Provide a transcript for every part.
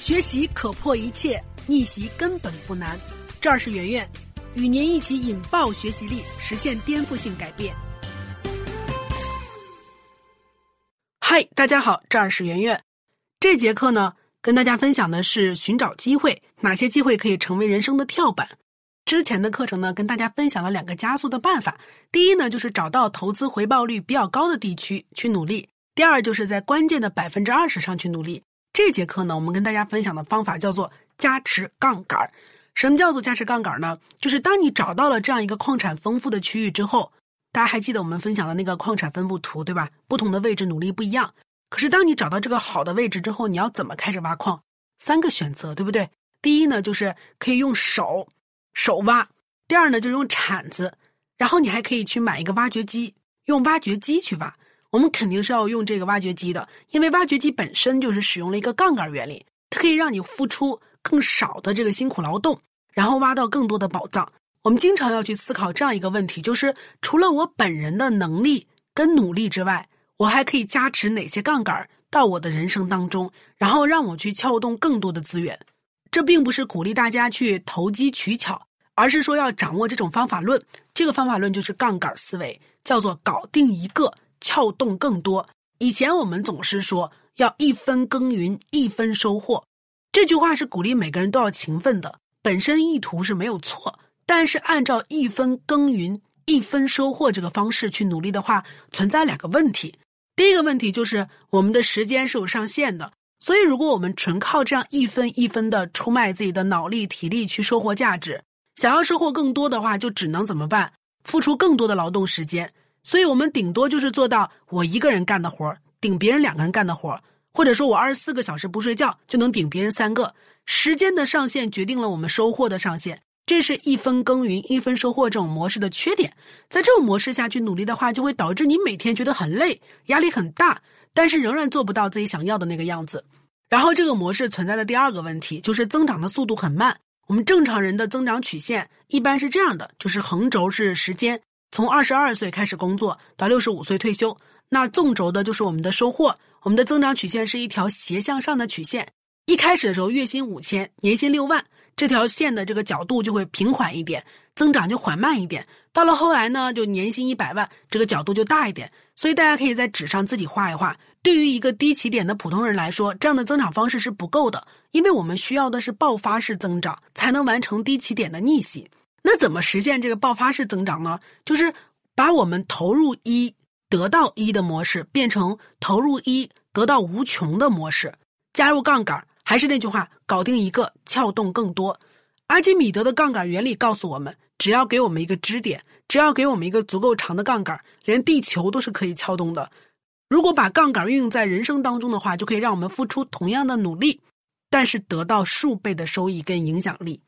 学习可破一切，逆袭根本不难。这儿是圆圆，与您一起引爆学习力，实现颠覆性改变。嗨，大家好，这儿是圆圆。这节课呢，跟大家分享的是寻找机会，哪些机会可以成为人生的跳板。之前的课程呢，跟大家分享了两个加速的办法。第一呢，就是找到投资回报率比较高的地区去努力；第二，就是在关键的百分之二十上去努力。这节课呢，我们跟大家分享的方法叫做加持杠杆。什么叫做加持杠杆呢？就是当你找到了这样一个矿产丰富的区域之后，大家还记得我们分享的那个矿产分布图对吧？不同的位置努力不一样。可是当你找到这个好的位置之后，你要怎么开始挖矿？三个选择，对不对？第一呢，就是可以用手。手挖，第二呢就是用铲子，然后你还可以去买一个挖掘机，用挖掘机去挖。我们肯定是要用这个挖掘机的，因为挖掘机本身就是使用了一个杠杆原理，它可以让你付出更少的这个辛苦劳动，然后挖到更多的宝藏。我们经常要去思考这样一个问题，就是除了我本人的能力跟努力之外，我还可以加持哪些杠杆到我的人生当中，然后让我去撬动更多的资源。这并不是鼓励大家去投机取巧，而是说要掌握这种方法论。这个方法论就是杠杆思维，叫做搞定一个，撬动更多。以前我们总是说要一分耕耘一分收获，这句话是鼓励每个人都要勤奋的，本身意图是没有错。但是按照一分耕耘一分收获这个方式去努力的话，存在两个问题。第一个问题就是我们的时间是有上限的。所以，如果我们纯靠这样一分一分的出卖自己的脑力、体力去收获价值，想要收获更多的话，就只能怎么办？付出更多的劳动时间。所以我们顶多就是做到我一个人干的活顶别人两个人干的活或者说我二十四个小时不睡觉就能顶别人三个。时间的上限决定了我们收获的上限，这是一分耕耘一分收获这种模式的缺点。在这种模式下去努力的话，就会导致你每天觉得很累，压力很大。但是仍然做不到自己想要的那个样子，然后这个模式存在的第二个问题就是增长的速度很慢。我们正常人的增长曲线一般是这样的，就是横轴是时间，从二十二岁开始工作到六十五岁退休；那纵轴的就是我们的收获。我们的增长曲线是一条斜向上的曲线，一开始的时候月薪五千，年薪六万，这条线的这个角度就会平缓一点，增长就缓慢一点。到了后来呢，就年薪一百万，这个角度就大一点。所以大家可以在纸上自己画一画。对于一个低起点的普通人来说，这样的增长方式是不够的，因为我们需要的是爆发式增长，才能完成低起点的逆袭。那怎么实现这个爆发式增长呢？就是把我们投入一得到一的模式，变成投入一得到无穷的模式，加入杠杆。还是那句话，搞定一个，撬动更多。阿基米德的杠杆原理告诉我们，只要给我们一个支点。只要给我们一个足够长的杠杆，连地球都是可以撬动的。如果把杠杆运用在人生当中的话，就可以让我们付出同样的努力，但是得到数倍的收益跟影响力。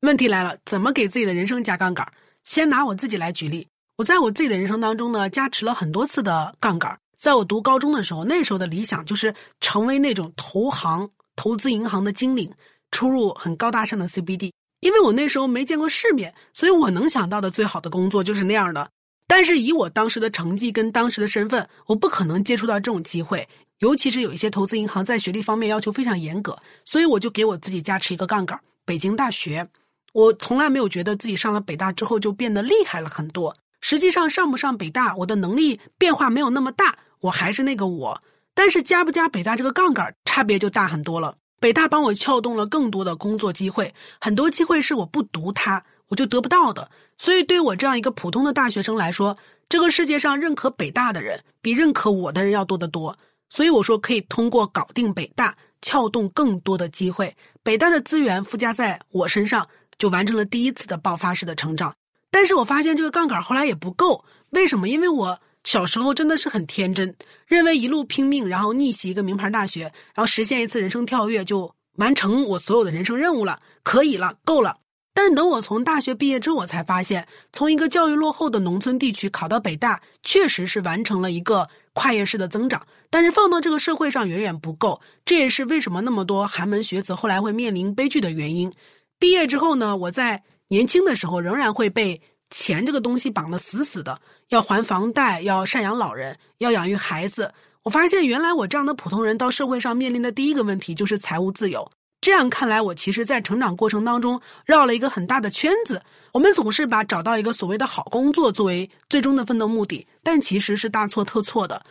问题来了，怎么给自己的人生加杠杆？先拿我自己来举例，我在我自己的人生当中呢，加持了很多次的杠杆。在我读高中的时候，那时候的理想就是成为那种投行、投资银行的经理，出入很高大上的 CBD。因为我那时候没见过世面，所以我能想到的最好的工作就是那样的。但是以我当时的成绩跟当时的身份，我不可能接触到这种机会。尤其是有一些投资银行在学历方面要求非常严格，所以我就给我自己加持一个杠杆——北京大学。我从来没有觉得自己上了北大之后就变得厉害了很多。实际上上不上北大，我的能力变化没有那么大，我还是那个我。但是加不加北大这个杠杆，差别就大很多了。北大帮我撬动了更多的工作机会，很多机会是我不读它我就得不到的。所以，对我这样一个普通的大学生来说，这个世界上认可北大的人比认可我的人要多得多。所以我说，可以通过搞定北大，撬动更多的机会。北大的资源附加在我身上，就完成了第一次的爆发式的成长。但是我发现这个杠杆后来也不够，为什么？因为我。小时候真的是很天真，认为一路拼命，然后逆袭一个名牌大学，然后实现一次人生跳跃，就完成我所有的人生任务了，可以了，够了。但等我从大学毕业之后，我才发现，从一个教育落后的农村地区考到北大，确实是完成了一个跨越式的增长，但是放到这个社会上远远不够。这也是为什么那么多寒门学子后来会面临悲剧的原因。毕业之后呢，我在年轻的时候仍然会被。钱这个东西绑得死死的，要还房贷，要赡养老人，要养育孩子。我发现，原来我这样的普通人到社会上面临的第一个问题就是财务自由。这样看来，我其实在成长过程当中绕了一个很大的圈子。我们总是把找到一个所谓的好工作作为最终的奋斗目的，但其实是大错特错的。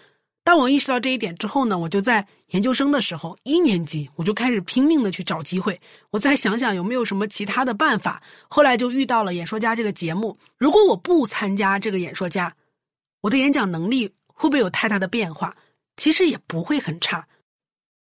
当我意识到这一点之后呢，我就在研究生的时候一年级，我就开始拼命的去找机会。我再想想有没有什么其他的办法。后来就遇到了《演说家》这个节目。如果我不参加这个《演说家》，我的演讲能力会不会有太大的变化？其实也不会很差。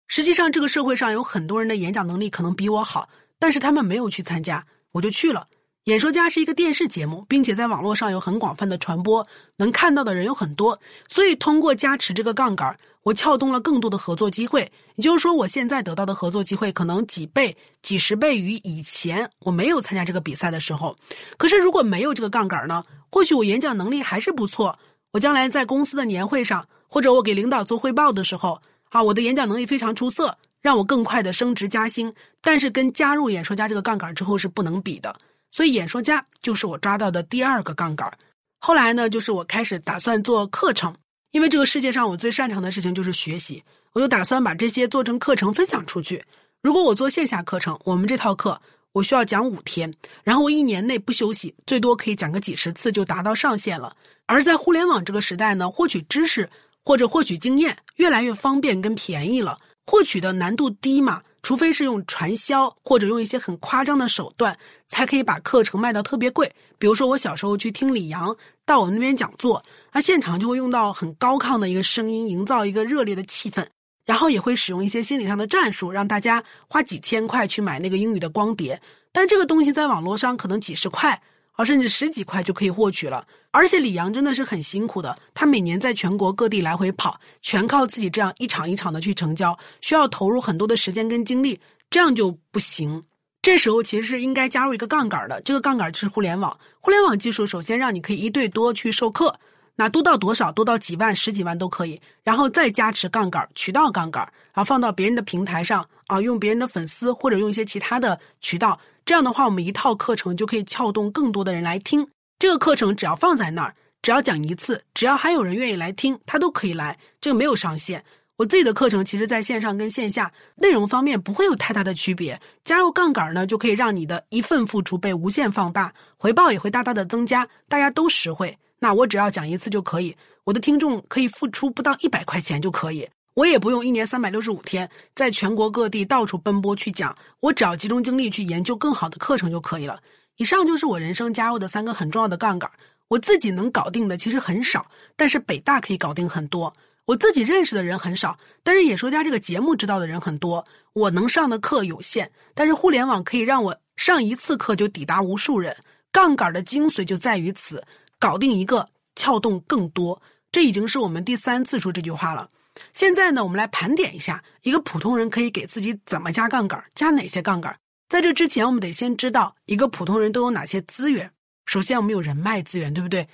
实际上，这个社会上有很多人的演讲能力可能比我好，但是他们没有去参加，我就去了。演说家是一个电视节目，并且在网络上有很广泛的传播，能看到的人有很多。所以，通过加持这个杠杆，我撬动了更多的合作机会。也就是说，我现在得到的合作机会可能几倍、几十倍于以前我没有参加这个比赛的时候。可是，如果没有这个杠杆呢？或许我演讲能力还是不错，我将来在公司的年会上，或者我给领导做汇报的时候。啊，我的演讲能力非常出色，让我更快的升职加薪。但是跟加入演说家这个杠杆之后是不能比的，所以演说家就是我抓到的第二个杠杆。后来呢，就是我开始打算做课程，因为这个世界上我最擅长的事情就是学习，我就打算把这些做成课程分享出去。如果我做线下课程，我们这套课我需要讲五天，然后我一年内不休息，最多可以讲个几十次就达到上限了。而在互联网这个时代呢，获取知识。或者获取经验越来越方便跟便宜了，获取的难度低嘛？除非是用传销或者用一些很夸张的手段，才可以把课程卖到特别贵。比如说我小时候去听李阳到我们那边讲座，那现场就会用到很高亢的一个声音，营造一个热烈的气氛，然后也会使用一些心理上的战术，让大家花几千块去买那个英语的光碟。但这个东西在网络上可能几十块。甚至十几块就可以获取了，而且李阳真的是很辛苦的，他每年在全国各地来回跑，全靠自己这样一场一场的去成交，需要投入很多的时间跟精力，这样就不行。这时候其实是应该加入一个杠杆的，这个杠杆就是互联网。互联网技术首先让你可以一对多去授课，那多到多少，多到几万、十几万都可以，然后再加持杠杆、渠道杠杆，然后放到别人的平台上啊，用别人的粉丝或者用一些其他的渠道。这样的话，我们一套课程就可以撬动更多的人来听。这个课程只要放在那儿，只要讲一次，只要还有人愿意来听，他都可以来。这个没有上限。我自己的课程其实在线上跟线下内容方面不会有太大的区别。加入杠杆呢，就可以让你的一份付出被无限放大，回报也会大大的增加，大家都实惠。那我只要讲一次就可以，我的听众可以付出不到一百块钱就可以。我也不用一年三百六十五天在全国各地到处奔波去讲，我只要集中精力去研究更好的课程就可以了。以上就是我人生加入的三个很重要的杠杆。我自己能搞定的其实很少，但是北大可以搞定很多。我自己认识的人很少，但是演说家这个节目知道的人很多。我能上的课有限，但是互联网可以让我上一次课就抵达无数人。杠杆的精髓就在于此，搞定一个，撬动更多。这已经是我们第三次说这句话了。现在呢，我们来盘点一下，一个普通人可以给自己怎么加杠杆，加哪些杠杆？在这之前，我们得先知道一个普通人都有哪些资源。首先，我们有人脉资源，对不对？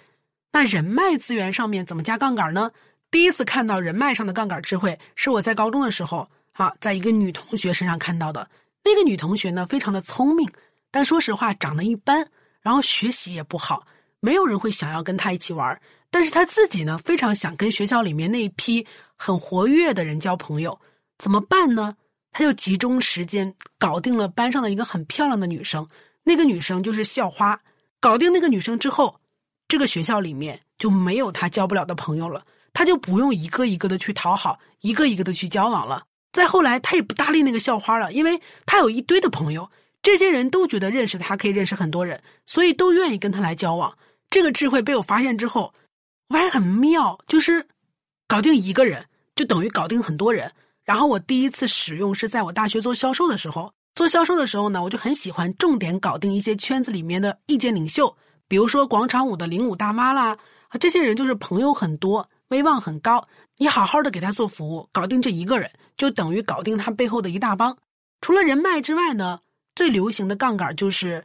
那人脉资源上面怎么加杠杆呢？第一次看到人脉上的杠杆智慧，是我在高中的时候，啊，在一个女同学身上看到的。那个女同学呢，非常的聪明，但说实话长得一般，然后学习也不好，没有人会想要跟他一起玩。但是他自己呢，非常想跟学校里面那一批很活跃的人交朋友，怎么办呢？他就集中时间搞定了班上的一个很漂亮的女生，那个女生就是校花。搞定那个女生之后，这个学校里面就没有他交不了的朋友了，他就不用一个一个的去讨好，一个一个的去交往了。再后来，他也不搭理那个校花了，因为他有一堆的朋友，这些人都觉得认识他可以认识很多人，所以都愿意跟他来交往。这个智慧被我发现之后。我还很妙，就是搞定一个人就等于搞定很多人。然后我第一次使用是在我大学做销售的时候，做销售的时候呢，我就很喜欢重点搞定一些圈子里面的意见领袖，比如说广场舞的领舞大妈啦，啊，这些人就是朋友很多，威望很高。你好好的给他做服务，搞定这一个人，就等于搞定他背后的一大帮。除了人脉之外呢，最流行的杠杆就是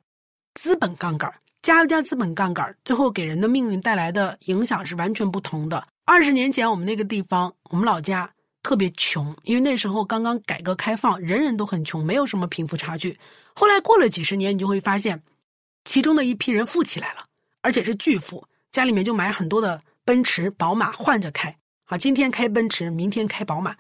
资本杠杆。加不加资本杠杆，最后给人的命运带来的影响是完全不同的。二十年前，我们那个地方，我们老家特别穷，因为那时候刚刚改革开放，人人都很穷，没有什么贫富差距。后来过了几十年，你就会发现，其中的一批人富起来了，而且是巨富，家里面就买很多的奔驰、宝马换着开。好，今天开奔驰，明天开宝马，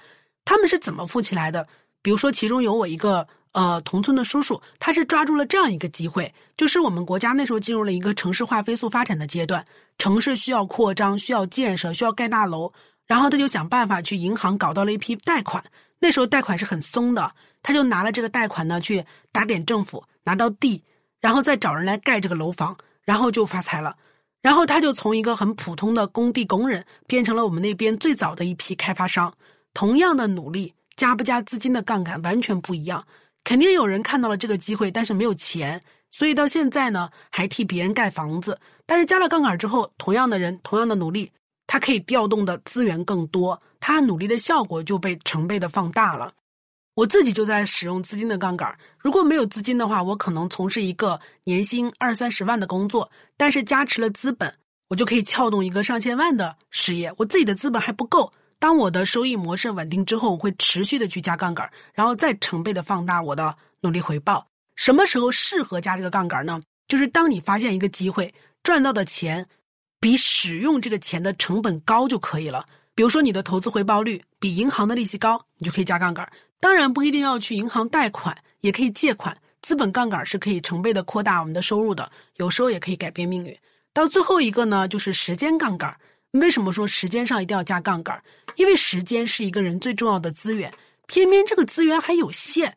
他们是怎么富起来的？比如说，其中有我一个呃，同村的叔叔，他是抓住了这样一个机会，就是我们国家那时候进入了一个城市化飞速发展的阶段，城市需要扩张，需要建设，需要盖大楼，然后他就想办法去银行搞到了一批贷款。那时候贷款是很松的，他就拿了这个贷款呢去打点政府，拿到地，然后再找人来盖这个楼房，然后就发财了。然后他就从一个很普通的工地工人，变成了我们那边最早的一批开发商。同样的努力，加不加资金的杠杆完全不一样。肯定有人看到了这个机会，但是没有钱，所以到现在呢，还替别人盖房子。但是加了杠杆之后，同样的人，同样的努力，他可以调动的资源更多，他努力的效果就被成倍的放大了。我自己就在使用资金的杠杆。如果没有资金的话，我可能从事一个年薪二三十万的工作，但是加持了资本，我就可以撬动一个上千万的事业。我自己的资本还不够。当我的收益模式稳定之后，我会持续的去加杠杆，然后再成倍的放大我的努力回报。什么时候适合加这个杠杆呢？就是当你发现一个机会，赚到的钱比使用这个钱的成本高就可以了。比如说你的投资回报率比银行的利息高，你就可以加杠杆。当然不一定要去银行贷款，也可以借款。资本杠杆是可以成倍的扩大我们的收入的，有时候也可以改变命运。到最后一个呢，就是时间杠杆。为什么说时间上一定要加杠杆？因为时间是一个人最重要的资源，偏偏这个资源还有限。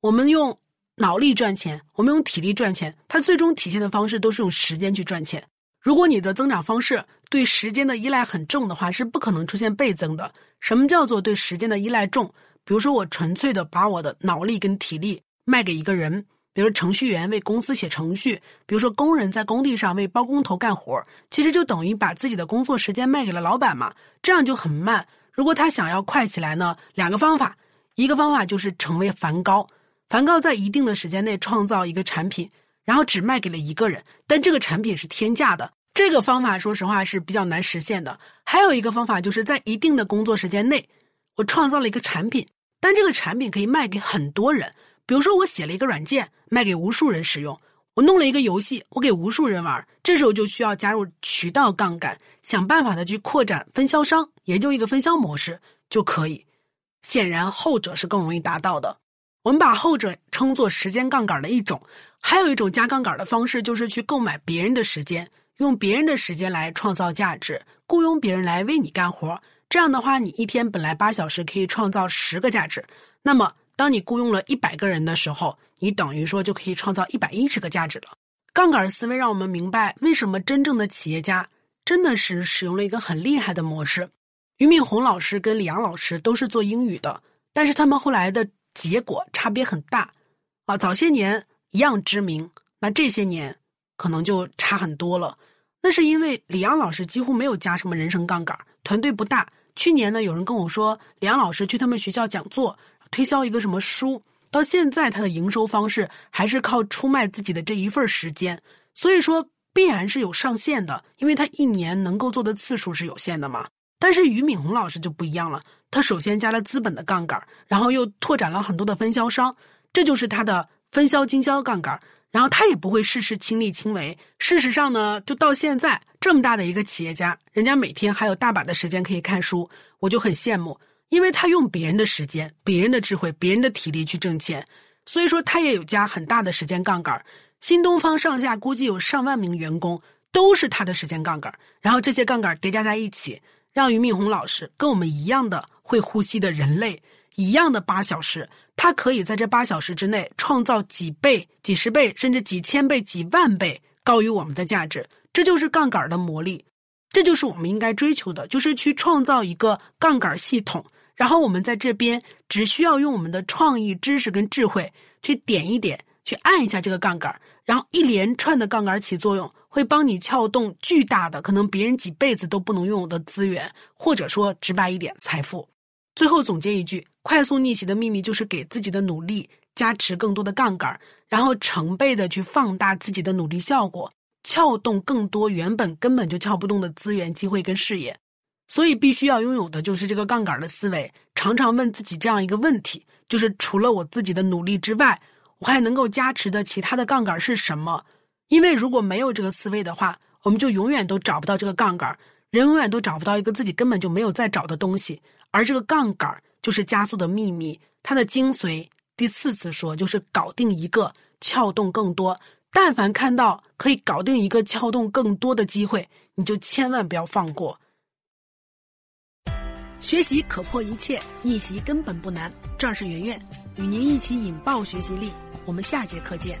我们用脑力赚钱，我们用体力赚钱，它最终体现的方式都是用时间去赚钱。如果你的增长方式对时间的依赖很重的话，是不可能出现倍增的。什么叫做对时间的依赖重？比如说，我纯粹的把我的脑力跟体力卖给一个人。比如程序员为公司写程序，比如说工人在工地上为包工头干活，其实就等于把自己的工作时间卖给了老板嘛，这样就很慢。如果他想要快起来呢，两个方法，一个方法就是成为梵高，梵高在一定的时间内创造一个产品，然后只卖给了一个人，但这个产品是天价的。这个方法说实话是比较难实现的。还有一个方法就是在一定的工作时间内，我创造了一个产品，但这个产品可以卖给很多人。比如说，我写了一个软件，卖给无数人使用；我弄了一个游戏，我给无数人玩。这时候就需要加入渠道杠杆，想办法的去扩展分销商，研究一个分销模式就可以。显然，后者是更容易达到的。我们把后者称作时间杠杆的一种。还有一种加杠杆的方式，就是去购买别人的时间，用别人的时间来创造价值，雇佣别人来为你干活。这样的话，你一天本来八小时可以创造十个价值，那么。当你雇佣了一百个人的时候，你等于说就可以创造一百一十个价值了。杠杆思维让我们明白，为什么真正的企业家真的是使用了一个很厉害的模式。俞敏洪老师跟李阳老师都是做英语的，但是他们后来的结果差别很大。啊，早些年一样知名，那这些年可能就差很多了。那是因为李阳老师几乎没有加什么人生杠杆，团队不大。去年呢，有人跟我说，李阳老师去他们学校讲座。推销一个什么书，到现在他的营收方式还是靠出卖自己的这一份时间，所以说必然是有上限的，因为他一年能够做的次数是有限的嘛。但是俞敏洪老师就不一样了，他首先加了资本的杠杆，然后又拓展了很多的分销商，这就是他的分销经销杠杆。然后他也不会事事亲力亲为。事实上呢，就到现在这么大的一个企业家，人家每天还有大把的时间可以看书，我就很羡慕。因为他用别人的时间、别人的智慧、别人的体力去挣钱，所以说他也有加很大的时间杠杆。新东方上下估计有上万名员工，都是他的时间杠杆。然后这些杠杆叠加在一起，让俞敏洪老师跟我们一样的会呼吸的人类一样的八小时，他可以在这八小时之内创造几倍、几十倍，甚至几千倍、几万倍高于我们的价值。这就是杠杆的魔力，这就是我们应该追求的，就是去创造一个杠杆系统。然后我们在这边只需要用我们的创意、知识跟智慧去点一点，去按一下这个杠杆，然后一连串的杠杆起作用，会帮你撬动巨大的、可能别人几辈子都不能拥有的资源，或者说直白一点，财富。最后总结一句：快速逆袭的秘密就是给自己的努力加持更多的杠杆，然后成倍的去放大自己的努力效果，撬动更多原本根本就撬不动的资源、机会跟事业。所以必须要拥有的就是这个杠杆的思维，常常问自己这样一个问题：就是除了我自己的努力之外，我还能够加持的其他的杠杆是什么？因为如果没有这个思维的话，我们就永远都找不到这个杠杆，人永远都找不到一个自己根本就没有在找的东西。而这个杠杆就是加速的秘密，它的精髓第四次说，就是搞定一个，撬动更多。但凡看到可以搞定一个、撬动更多的机会，你就千万不要放过。学习可破一切，逆袭根本不难。这儿是圆圆，与您一起引爆学习力。我们下节课见。